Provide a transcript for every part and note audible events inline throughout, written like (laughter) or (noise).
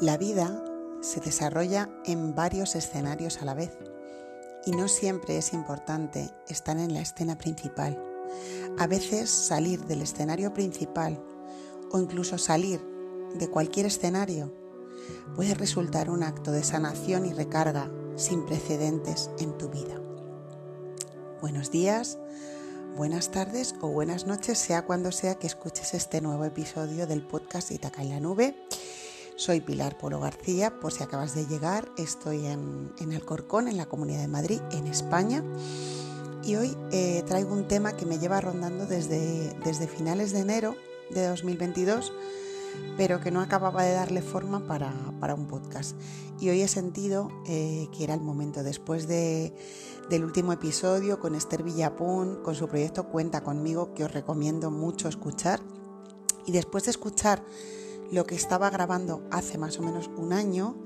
La vida se desarrolla en varios escenarios a la vez y no siempre es importante estar en la escena principal. A veces salir del escenario principal o incluso salir de cualquier escenario puede resultar un acto de sanación y recarga sin precedentes en tu vida. Buenos días, buenas tardes o buenas noches, sea cuando sea que escuches este nuevo episodio del podcast Itaca en la Nube. Soy Pilar Polo García, por si acabas de llegar, estoy en, el Corcón, en la Comunidad de Madrid, en España. Y hoy eh, traigo un tema que me lleva rondando desde, desde finales de enero de 2022, pero que no acababa de darle forma para, un podcast. Y hoy he sentido eh, que era el momento, después de, del último episodio con Esther Villapun, con su proyecto Cuenta conmigo, que os recomiendo mucho escuchar. Y después de escuchar lo que estaba grabando hace más o menos un año,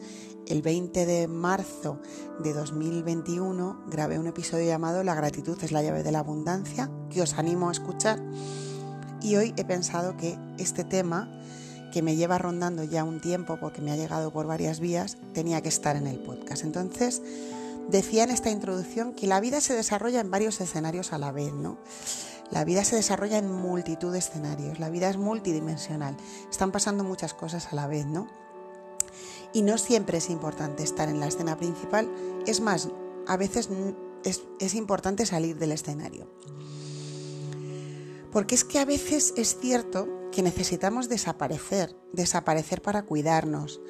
el 20 de marzo de 2021, grabé un episodio llamado La gratitud es la llave de la abundancia, que os animo a escuchar. Y hoy he pensado que este tema, que me lleva rondando ya un tiempo porque me ha llegado por varias vías, tenía que estar en el podcast. Entonces, decía en esta introducción que la vida se desarrolla en varios escenarios a la vez, ¿no? La vida se desarrolla en multitud de escenarios, la vida es multidimensional, están pasando muchas cosas a la vez, ¿no? Y no siempre es importante estar en la escena principal, es más, a veces es, importante salir del escenario. Porque es que a veces es cierto que necesitamos desaparecer, desaparecer para cuidarnos,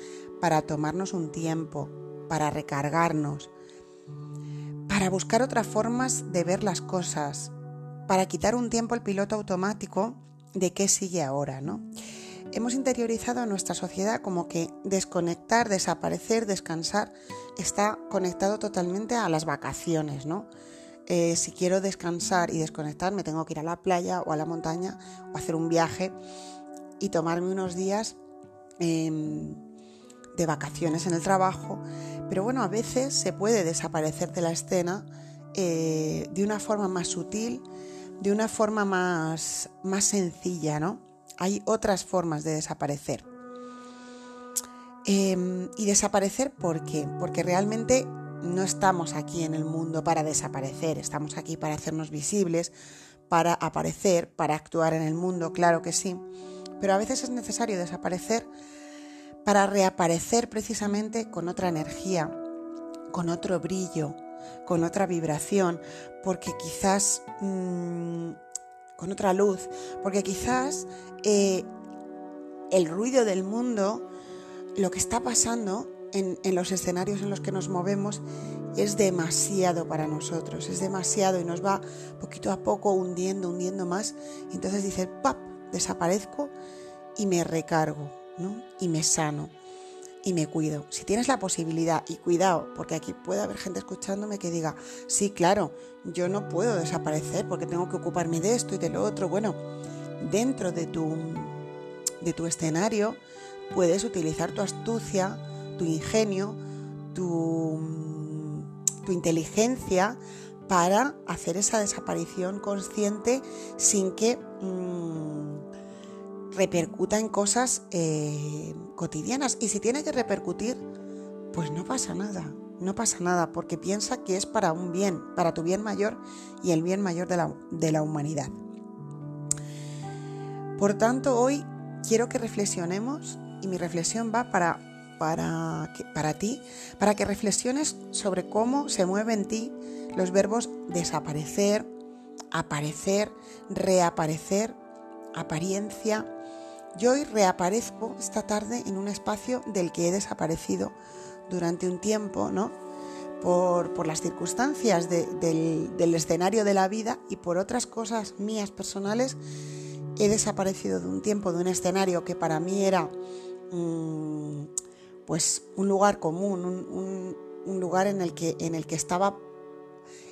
para tomarnos un tiempo, para recargarnos, para buscar otras formas de ver las cosas, para quitar un tiempo el piloto automático de qué sigue ahora, ¿no? Hemos interiorizado en nuestra sociedad como que desconectar, desaparecer, descansar está conectado totalmente a las vacaciones, ¿no? Eh, si quiero descansar y desconectar, me tengo que ir a la playa o a la montaña o hacer un viaje y tomarme unos días em, de vacaciones en el trabajo. Pero bueno, a veces se puede desaparecer de la escena eh, de una forma más sutil, de una forma más, más sencilla, ¿no? Hay otras formas de desaparecer. Em, y desaparecer, ¿por qué? Porque realmente no estamos aquí en el mundo para desaparecer, estamos aquí para hacernos visibles, para aparecer, para actuar en el mundo, claro que sí, pero a veces es necesario desaparecer para reaparecer precisamente con otra energía, con otro brillo, con otra vibración, porque quizás mm, con otra luz, porque quizás eh, el ruido del mundo, lo que está pasando en, los escenarios en los que nos movemos, es demasiado para nosotros, es demasiado y nos va poquito a poco hundiendo, hundiendo más. Y entonces dice, ¡pap! Desaparezco y me recargo, ¿no? Y me sano y me cuido. Si tienes la posibilidad, y cuidado, porque aquí puede haber gente escuchándome que diga, sí, claro, yo no puedo desaparecer porque tengo que ocuparme de esto y de lo otro. Bueno, dentro de tu, de tu escenario puedes utilizar tu astucia, tu ingenio, tu, tu inteligencia para hacer esa desaparición consciente sin que... Repercuta en cosas eh, cotidianas. Y si tiene que repercutir, pues no pasa nada, no pasa nada, porque piensa que es para un bien, para tu bien mayor y el bien mayor de la, de la humanidad. Por tanto, hoy quiero que reflexionemos, y mi reflexión va para, para, para ti, para que reflexiones sobre cómo se mueven en ti los verbos desaparecer, aparecer, reaparecer, apariencia, yo hoy reaparezco esta tarde en un espacio del que he desaparecido durante un tiempo, ¿no? Por, las circunstancias del, escenario de la vida y por otras cosas mías personales, he desaparecido de un tiempo, de un escenario que para mí era mm, pues un lugar común, un, lugar en el que, estaba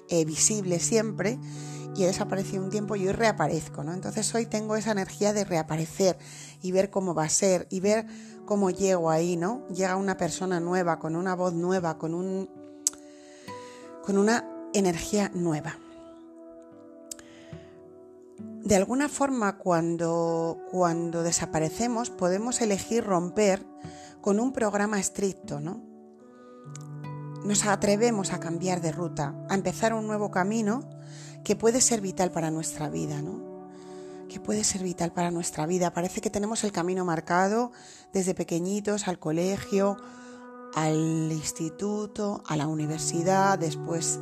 eh, visible siempre y he desaparecido un tiempo y hoy reaparezco, ¿no? Entonces hoy tengo esa energía de reaparecer y ver cómo va a ser y ver cómo llego ahí, ¿no? Llega una persona nueva, con una voz nueva, con un con una energía nueva. De alguna forma cuando cuando desaparecemos podemos elegir romper con un programa estricto, ¿no? Nos atrevemos a cambiar de ruta, a empezar un nuevo camino que puede ser vital para nuestra vida, ¿no? Que puede ser vital para nuestra vida. Parece que tenemos el camino marcado desde pequeñitos al colegio, al instituto, a la universidad, después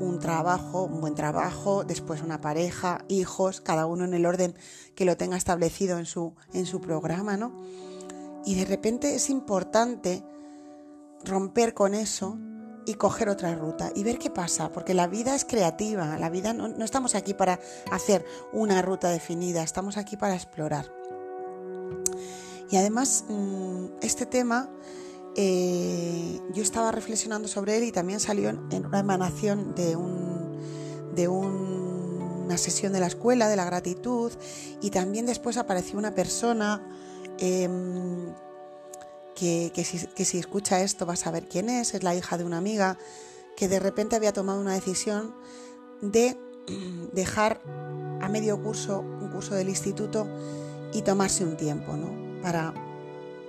un trabajo, un buen trabajo, después una pareja, hijos, cada uno en el orden que lo tenga establecido en su, en su programa, ¿no? Y de repente es importante romper con eso y coger otra ruta y ver qué pasa, porque la vida es creativa, la vida no, no estamos aquí para hacer una ruta definida, estamos aquí para explorar. Y además, mm, este tema eh, yo estaba reflexionando sobre él y también salió en, una emanación de, un, de una sesión de la escuela, de la gratitud, y también después apareció una persona em, que, si, que si escucha esto va a saber quién es, es la hija de una amiga que de repente había tomado una decisión de (clears throat) dejar a medio curso un curso del instituto y tomarse un tiempo, ¿no? Para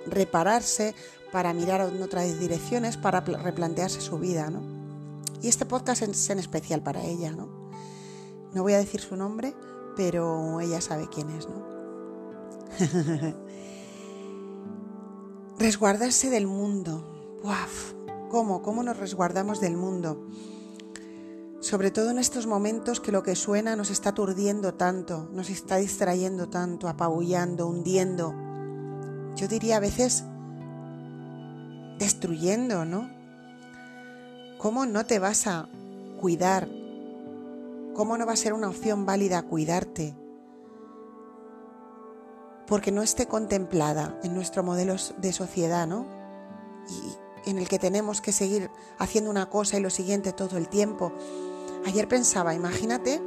repararse, para mirar en otras direcciones, para replantearse su vida, ¿no? Y este podcast es en especial para ella, ¿no? No voy a decir su nombre, pero ella sabe quién es, ¿no? (laughs) Resguardarse del mundo. ¡Waf! ¿Cómo? ¿Cómo nos resguardamos del mundo? Sobre todo en estos momentos que lo que suena nos está aturdiendo tanto, nos está distrayendo tanto, apabullando, hundiendo. Yo diría a veces destruyendo, ¿no? ¿Cómo no te vas a cuidar? ¿Cómo no va a ser una opción válida cuidarte? Porque no esté contemplada en nuestro modelo de sociedad, ¿no? Y en el que tenemos que seguir haciendo una cosa y lo siguiente todo el tiempo. Ayer pensaba, imagínate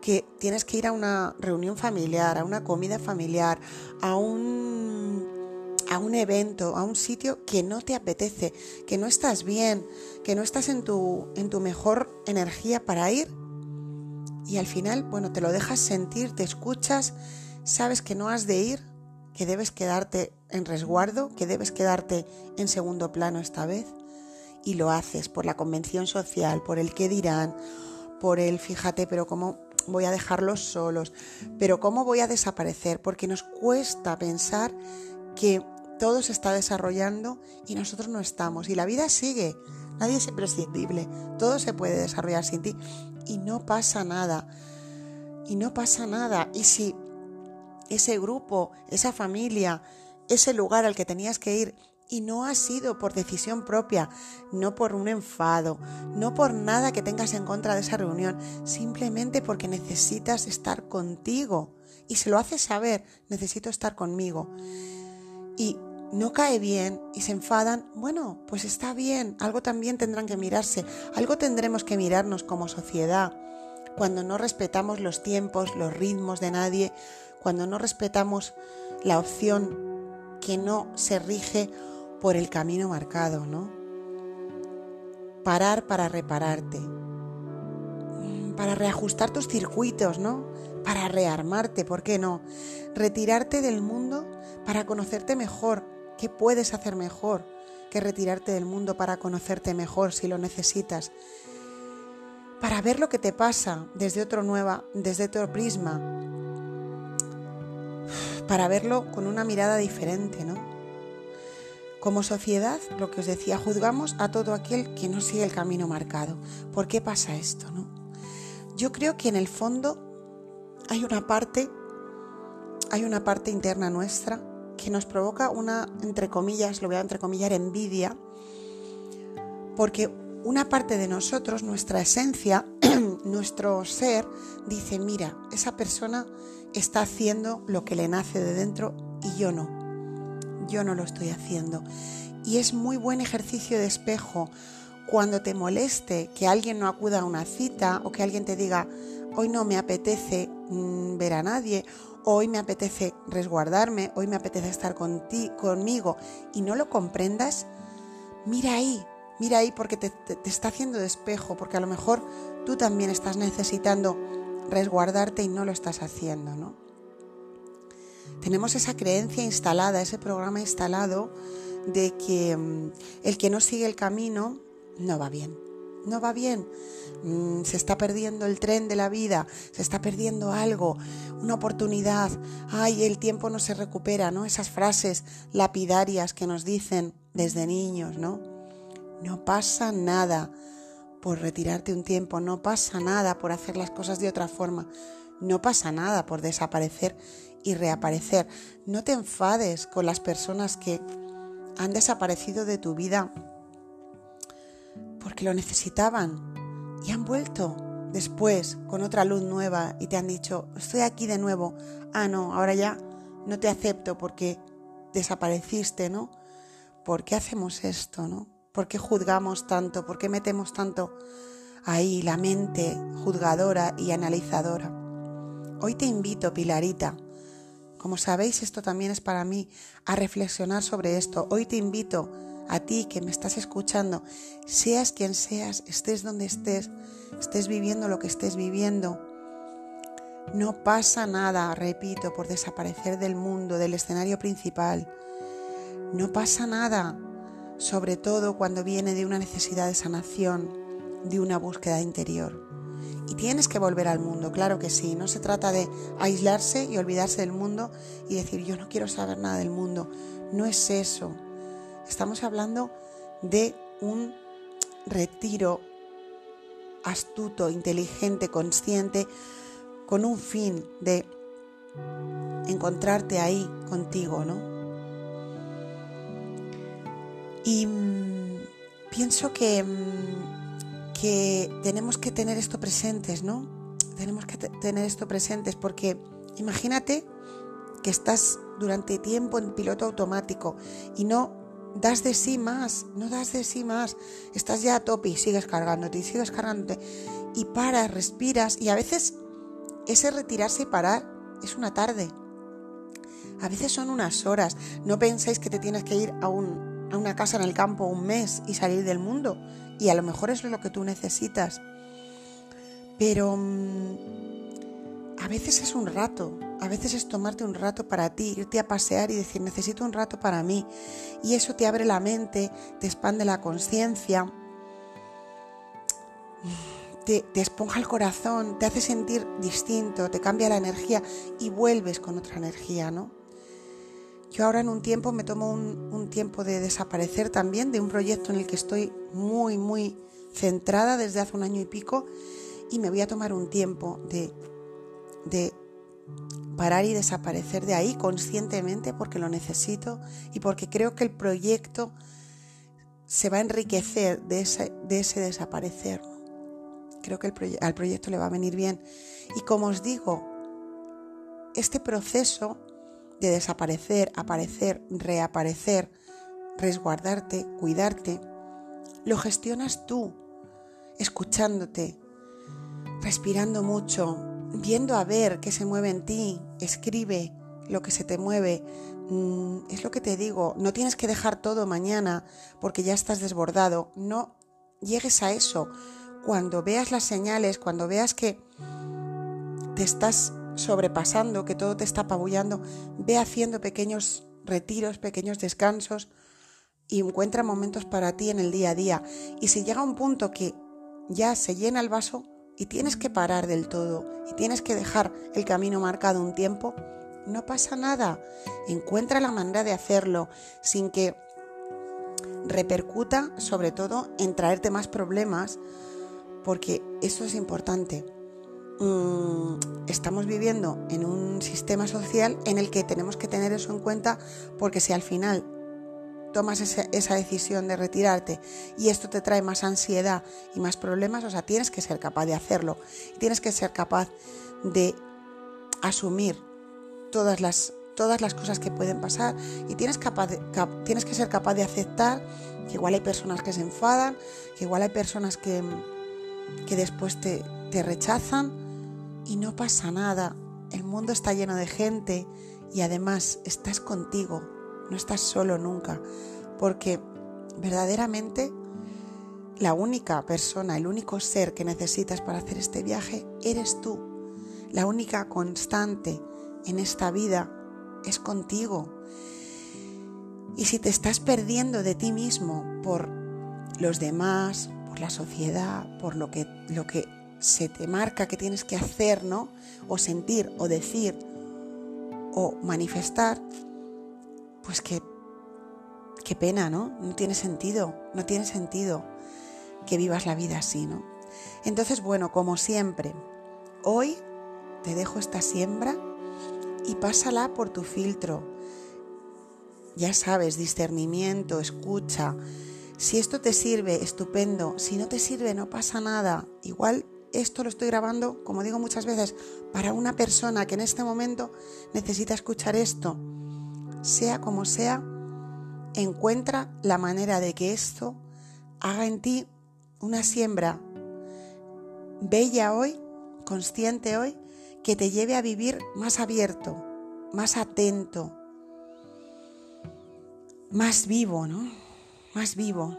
que tienes que ir a una reunión familiar, a una comida familiar, a un a un evento, a un sitio que no te apetece, que no estás bien, que no estás en tu, en tu mejor energía para ir. Y al final, bueno, te lo dejas sentir, te escuchas, sabes que no has de ir, que debes quedarte en resguardo, que debes quedarte en segundo plano esta vez. Y lo haces por la convención social, por el que dirán, por el fíjate, pero cómo voy a dejarlos solos, pero cómo voy a desaparecer, porque nos cuesta pensar que todo se está desarrollando y nosotros no estamos. Y la vida sigue, nadie es imprescindible, todo se puede desarrollar sin ti y no pasa nada. Y no pasa nada. Y si ese grupo, esa familia, ese lugar al que tenías que ir y no ha sido por decisión propia, no por un enfado, no por nada que tengas en contra de esa reunión, simplemente porque necesitas estar contigo. Y se lo haces saber, necesito estar conmigo. Y no cae bien y se enfadan, bueno, pues está bien, algo también tendrán que mirarse, algo tendremos que mirarnos como sociedad, cuando no respetamos los tiempos, los ritmos de nadie, cuando no respetamos la opción que no se rige por el camino marcado, ¿no? Parar para repararte, para reajustar tus circuitos, ¿no? Para rearmarte, ¿por qué no? Retirarte del mundo para conocerte mejor, ¿Qué puedes hacer mejor que retirarte del mundo para conocerte mejor si lo necesitas? Para ver lo que te pasa desde otro nueva, desde otro prisma. Para verlo con una mirada diferente, ¿no? Como sociedad, lo que os decía, juzgamos a todo aquel que no sigue el camino marcado. ¿Por qué pasa esto, no? Yo creo que en el fondo hay una parte hay una parte interna nuestra que nos provoca una, entre comillas, lo voy a entrecomillar, envidia, porque una parte de nosotros, nuestra esencia, (clears throat) nuestro ser, dice, mira, esa persona está haciendo lo que le nace de dentro y yo no. Yo no lo estoy haciendo. Y es muy buen ejercicio de espejo cuando te moleste que alguien no acuda a una cita o que alguien te diga, hoy no me apetece mm, ver a nadie hoy me apetece resguardarme, hoy me apetece estar conmigo y no lo comprendas, mira ahí, mira ahí porque te, está haciendo de espejo, porque a lo mejor tú también estás necesitando resguardarte y no lo estás haciendo, ¿no? tenemos esa creencia instalada, ese programa instalado de que mm, el que no sigue el camino no va bien. No va bien. Mm, se está perdiendo el tren de la vida, se está perdiendo algo, una oportunidad. Ay, el tiempo no se recupera, ¿no? Esas frases lapidarias que nos dicen desde niños, ¿no? No pasa nada por retirarte un tiempo, no pasa nada por hacer las cosas de otra forma, no pasa nada por desaparecer y reaparecer. No te enfades con las personas que han desaparecido de tu vida porque lo necesitaban y han vuelto después con otra luz nueva y te han dicho, estoy aquí de nuevo. Ah, no, ahora ya no te acepto porque desapareciste, ¿no? ¿Por qué hacemos esto, no? ¿Por qué juzgamos tanto? ¿Por qué metemos tanto ahí la mente juzgadora y analizadora? Hoy te invito, Pilarita, como sabéis, esto también es para mí, a reflexionar sobre esto. Hoy te invito a ti que me estás escuchando, seas quien seas, estés donde estés, estés viviendo lo que estés viviendo. No pasa nada, repito, por desaparecer del mundo, del escenario principal. No pasa nada, sobre todo cuando viene de una necesidad de sanación, de una búsqueda interior. Y tienes que volver al mundo, claro que sí. No se trata de aislarse y olvidarse del mundo y decir yo no quiero saber nada del mundo. No es eso. Estamos hablando de un retiro astuto, inteligente, consciente, con un fin de encontrarte ahí contigo, ¿no? Y mm, pienso que mm, que tenemos que tener esto presentes, ¿no? Tenemos que tener esto presentes porque imagínate que estás durante tiempo en piloto automático y no das de sí más, no das de sí más, estás ya a tope y sigues cargándote y sigues cargándote y paras, respiras y a veces ese retirarse y parar es una tarde. A veces son unas horas. No pensáis que te tienes que ir a, un, a una casa en el campo un mes y salir del mundo. Y a lo mejor es lo que tú necesitas. Pero mm, a veces es un rato, a veces es tomarte un rato para ti, irte a pasear y decir necesito un rato para mí. Y eso te abre la mente, te expande la conciencia, te, esponja el corazón, te hace sentir distinto, te cambia la energía y vuelves con otra energía, ¿no? Yo ahora en un tiempo me tomo un, tiempo de desaparecer también de un proyecto en el que estoy muy, muy centrada desde hace un año y pico y me voy a tomar un tiempo de, de parar y desaparecer de ahí conscientemente porque lo necesito y porque creo que el proyecto se va a enriquecer de ese, de ese desaparecer. Creo que el al proyecto le va a venir bien. Y como os digo, este proceso de desaparecer, aparecer, reaparecer, resguardarte, cuidarte, lo gestionas tú, escuchándote, respirando mucho, viendo a ver qué se mueve en ti, escribe lo que se te mueve. Mm, es lo que te digo, no tienes que dejar todo mañana porque ya estás desbordado, no llegues a eso. Cuando veas las señales, cuando veas que te estás sobrepasando, que todo te está apabullando, ve haciendo pequeños retiros, pequeños descansos y encuentra momentos para ti en el día a día. Y si llega un punto que ya se llena el vaso y tienes que parar del todo y tienes que dejar el camino marcado un tiempo, no pasa nada. Encuentra la manera de hacerlo sin que repercuta sobre todo en traerte más problemas, porque eso es importante. Mm, estamos viviendo en un sistema social en el que tenemos que tener eso en cuenta porque si al final tomas esa, decisión de retirarte y esto te trae más ansiedad y más problemas, o sea, tienes que ser capaz de hacerlo. Tienes que ser capaz de asumir todas las, todas las cosas que pueden pasar y tienes, capaz tienes que ser capaz de aceptar que igual hay personas que se enfadan, que igual hay personas que, que después te, te rechazan y no pasa nada. El mundo está lleno de gente y además estás contigo, no estás solo nunca, porque verdaderamente la única persona, el único ser que necesitas para hacer este viaje eres tú. La única constante en esta vida es contigo. Y si te estás perdiendo de ti mismo por los demás, por la sociedad, por lo que, lo que se te marca que tienes que hacer, ¿no? O sentir, o decir, o manifestar, pues qué pena, ¿no? No tiene sentido, no tiene sentido que vivas la vida así, ¿no? Entonces, bueno, como siempre, hoy te dejo esta siembra y pásala por tu filtro. Ya sabes, discernimiento, escucha. Si esto te sirve, estupendo. Si no te sirve, no pasa nada. Igual esto lo estoy grabando, como digo muchas veces, para una persona que en este momento necesita escuchar esto. Sea como sea, encuentra la manera de que esto haga en ti una siembra bella hoy, consciente hoy, que te lleve a vivir más abierto, más atento, más vivo, ¿no? Más vivo.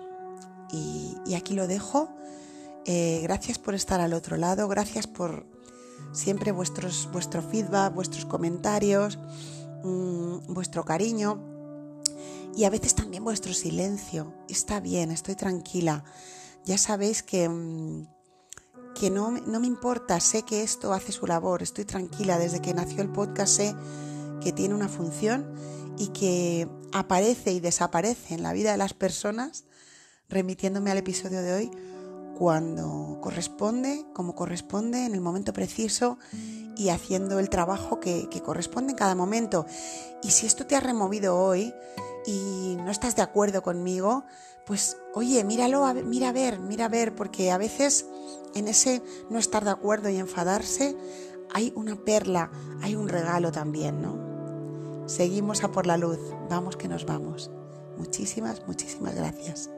Y, aquí lo dejo. Eh, gracias por estar al otro lado, gracias por siempre vuestros, vuestro feedback, vuestros comentarios, mm, vuestro cariño y a veces también vuestro silencio. Está bien, estoy tranquila. Ya sabéis que, mm, que no, no me importa, sé que esto hace su labor, estoy tranquila. Desde que nació el podcast sé que tiene una función y que aparece y desaparece en la vida de las personas, remitiéndome al episodio de hoy, cuando corresponde, como corresponde, en el momento preciso y haciendo el trabajo que, corresponde en cada momento. Y si esto te ha removido hoy y no estás de acuerdo conmigo, pues oye, míralo, mira a ver, mira a ver, porque a veces en ese no estar de acuerdo y enfadarse hay una perla, hay un regalo también, ¿no? Seguimos a por la luz, vamos que nos vamos. Muchísimas, muchísimas gracias.